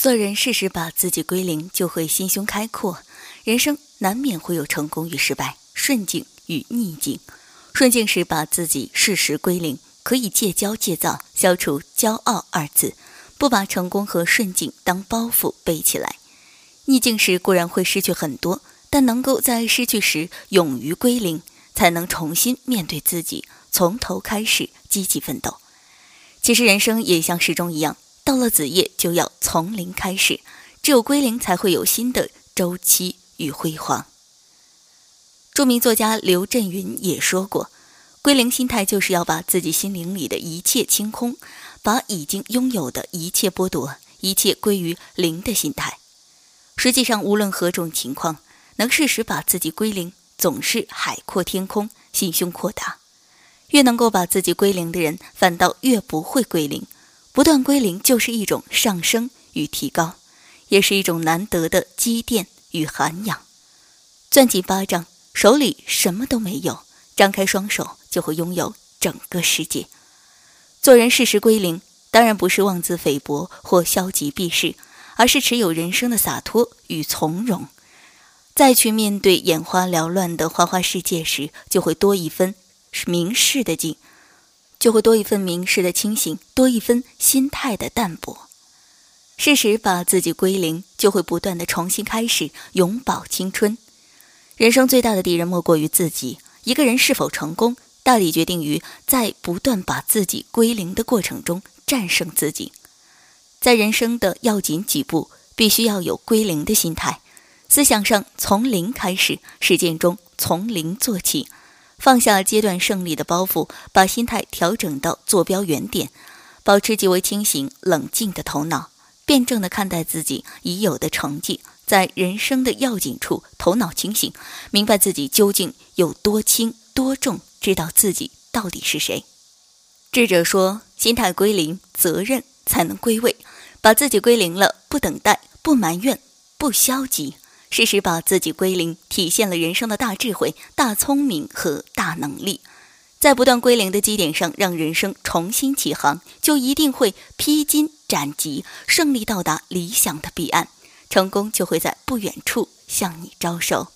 做人适时把自己归零，就会心胸开阔。人生难免会有成功与失败，顺境与逆境。顺境时把自己适时归零，可以戒骄戒躁，消除骄傲二字，不把成功和顺境当包袱背起来。逆境时固然会失去很多，但能够在失去时勇于归零，才能重新面对自己，从头开始积极奋斗。其实人生也像时钟一样，到了子夜就要从零开始，只有归零，才会有新的周期。与辉煌。著名作家刘震云也说过：“归零心态就是要把自己心灵里的一切清空，把已经拥有的一切剥夺，一切归于零的心态。”实际上，无论何种情况，能适时把自己归零，总是海阔天空，心胸阔大。越能够把自己归零的人，反倒越不会归零。不断归零，就是一种上升与提高，也是一种难得的积淀。与涵养，攥紧巴掌，手里什么都没有；张开双手，就会拥有整个世界。做人适时归零，当然不是妄自菲薄或消极避世，而是持有人生的洒脱与从容。再去面对眼花缭乱的花花世界时，就会多一分明世的境，就会多一份明示的清醒，多一分心态的淡泊。适时把自己归零，就会不断的重新开始，永葆青春。人生最大的敌人莫过于自己。一个人是否成功，大抵决定于在不断把自己归零的过程中战胜自己。在人生的要紧几步，必须要有归零的心态。思想上从零开始，实践中从零做起，放下阶段胜利的包袱，把心态调整到坐标原点，保持极为清醒冷静的头脑。辩证的看待自己已有的成绩，在人生的要紧处，头脑清醒，明白自己究竟有多轻多重，知道自己到底是谁。智者说：“心态归零，责任才能归位。把自己归零了，不等待，不埋怨，不消极，适时把自己归零，体现了人生的大智慧、大聪明和大能力。在不断归零的基点上，让人生重新起航，就一定会披荆。”斩棘，胜利到达理想的彼岸，成功就会在不远处向你招手。